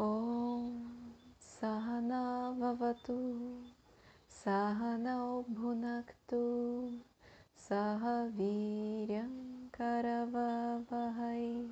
ॐ सहना सहनौ भुनक्तु सह वीर्यं करववहै।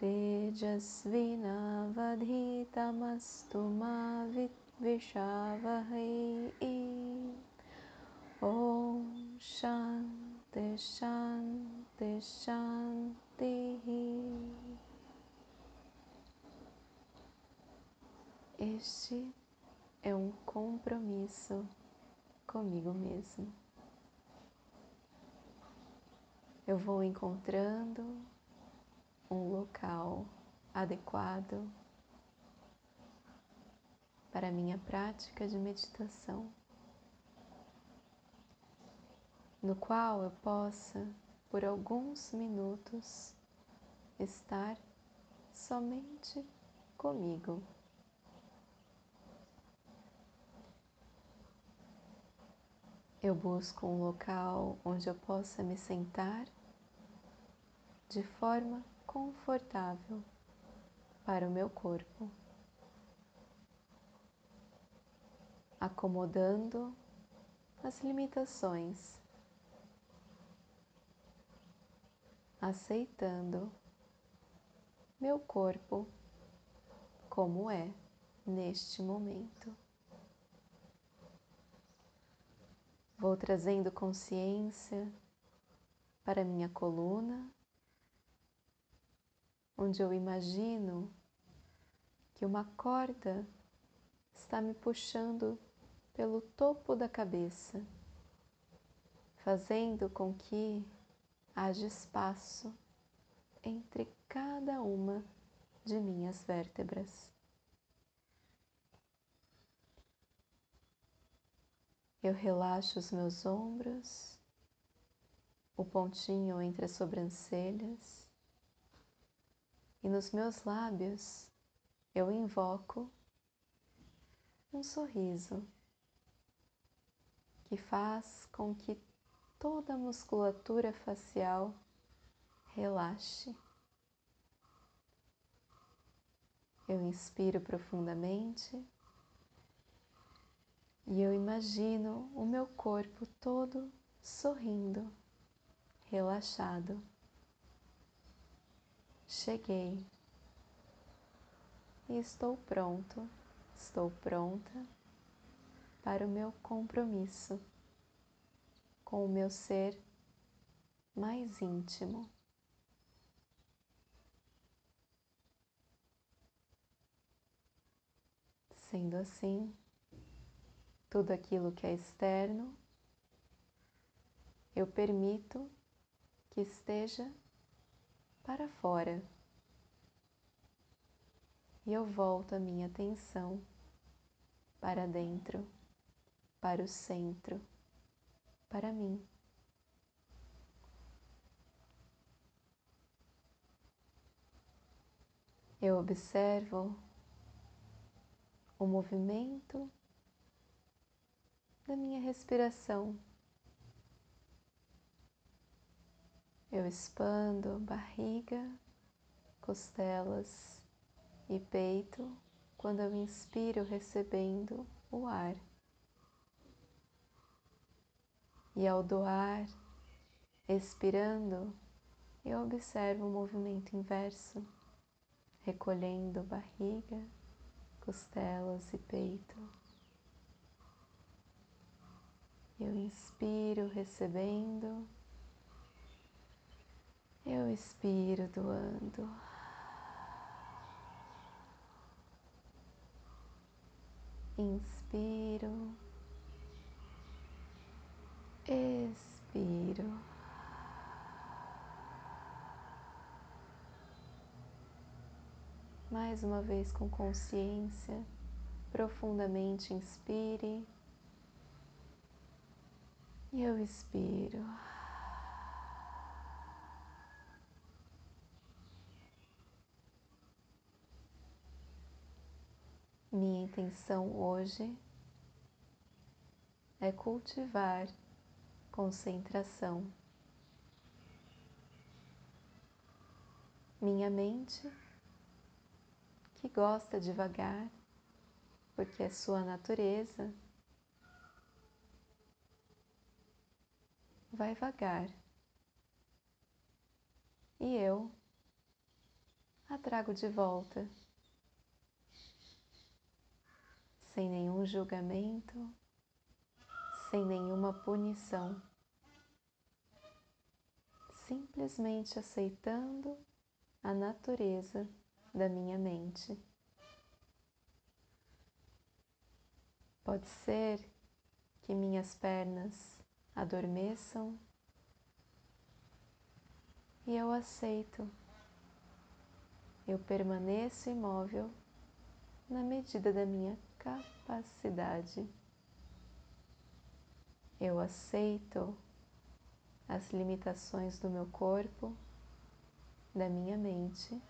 तेजस्विनावधीतमस्तु मा विद्विषावहै। ॐ शान्ति शान्ति शान्ति। Este é um compromisso comigo mesmo. Eu vou encontrando um local adequado para minha prática de meditação, no qual eu possa, por alguns minutos, estar somente comigo. Eu busco um local onde eu possa me sentar de forma confortável para o meu corpo, acomodando as limitações, aceitando meu corpo como é neste momento. Vou trazendo consciência para minha coluna, onde eu imagino que uma corda está me puxando pelo topo da cabeça, fazendo com que haja espaço entre cada uma de minhas vértebras. Eu relaxo os meus ombros, o pontinho entre as sobrancelhas e nos meus lábios eu invoco um sorriso que faz com que toda a musculatura facial relaxe. Eu inspiro profundamente e eu imagino o meu corpo todo sorrindo, relaxado. Cheguei e estou pronto, estou pronta para o meu compromisso com o meu ser mais íntimo. Sendo assim, tudo aquilo que é externo, eu permito que esteja para fora. E eu volto a minha atenção para dentro, para o centro, para mim. Eu observo o movimento da minha respiração. Eu expando barriga, costelas e peito quando eu inspiro recebendo o ar. E ao doar, expirando, eu observo o movimento inverso, recolhendo barriga, costelas e peito. Eu inspiro recebendo, eu expiro doando. Inspiro, expiro. Mais uma vez com consciência, profundamente inspire. E eu expiro. Minha intenção hoje é cultivar concentração. Minha mente, que gosta de vagar, porque é sua natureza, vai vagar. E eu a trago de volta, sem nenhum julgamento, sem nenhuma punição, simplesmente aceitando a natureza da minha mente. Pode ser que minhas pernas adormeçam e eu aceito. Eu permaneço imóvel na medida da minha capacidade. Eu aceito as limitações do meu corpo, da minha mente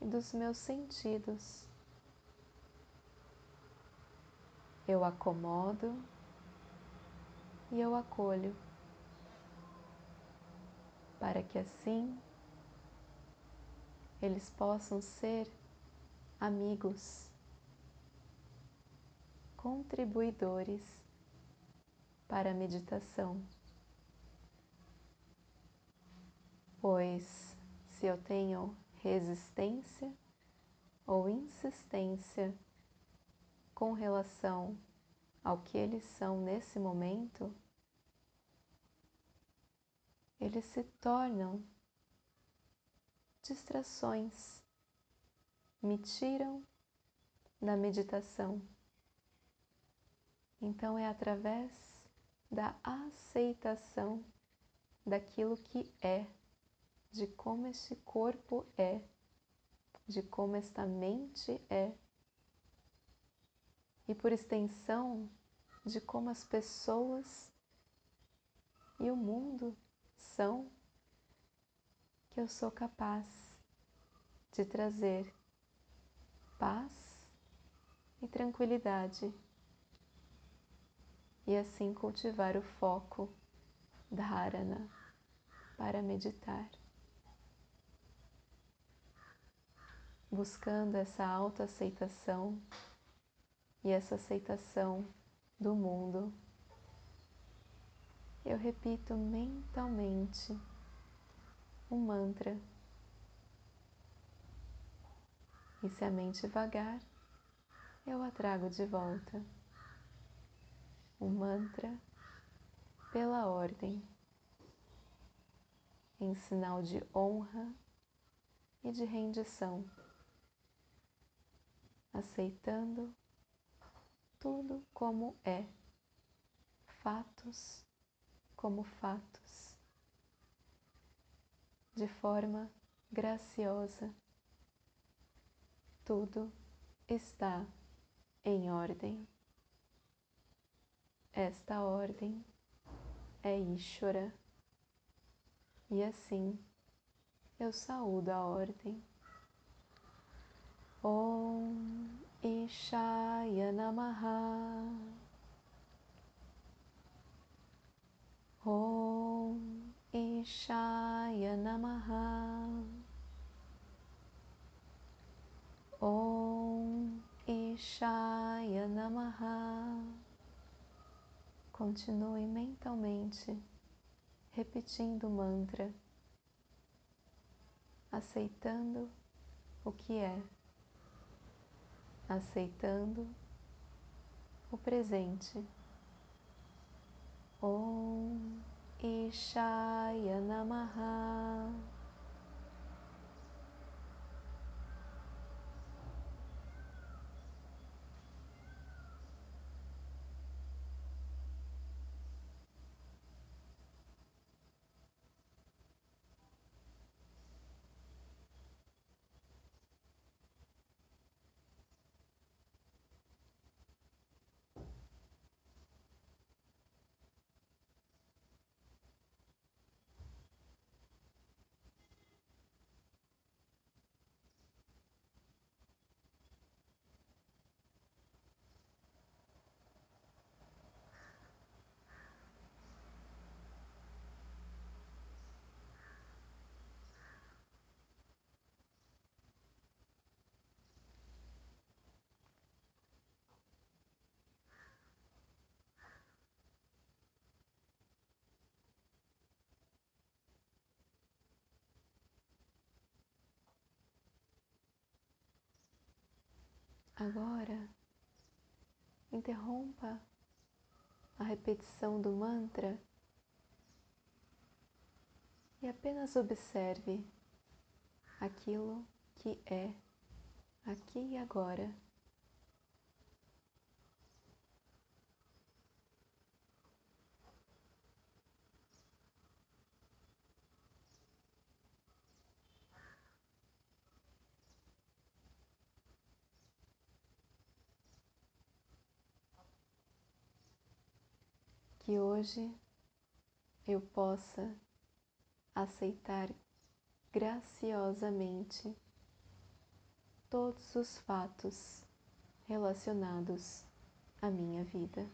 e dos meus sentidos. Eu acomodo e eu acolho, para que assim eles possam ser amigos, contribuidores para a meditação. Pois se eu tenho resistência ou insistência com relação ao que eles são nesse momento, eles se tornam distrações, me tiram da meditação. Então é através da aceitação daquilo que é, de como esse corpo é, de como esta mente é, e por extensão de como as pessoas e o mundo são, que eu sou capaz de trazer paz e tranquilidade e assim cultivar o foco dharana para meditar. Buscando essa autoaceitação e essa aceitação do mundo, eu repito mentalmente um mantra. E se a mente vagar, eu a trago de volta. Um mantra pela ordem, em sinal de honra e de rendição, aceitando tudo como é, fatos como fatos, de forma graciosa. Tudo está em ordem. Esta ordem é Ishvara e assim eu saúdo a ordem. Om Ishaya Namaha Om Ishaya Namaha Om Ishaya Namaha Continue mentalmente repetindo o mantra, aceitando o que é aceitando o presente. Om Ishaya Namaha. Agora, interrompa a repetição do mantra e apenas observe aquilo que é aqui e agora. Que hoje eu possa aceitar graciosamente todos os fatos relacionados à minha vida,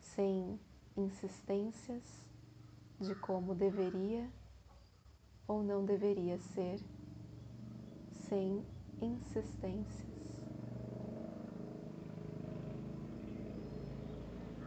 sem insistências de como deveria ou não deveria ser, sem insistências.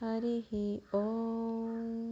Guru Pyo Namaha Harihi Om